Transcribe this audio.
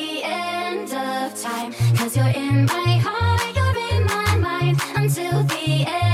the end of time. Cause you're in my heart, you're in my mind until the end.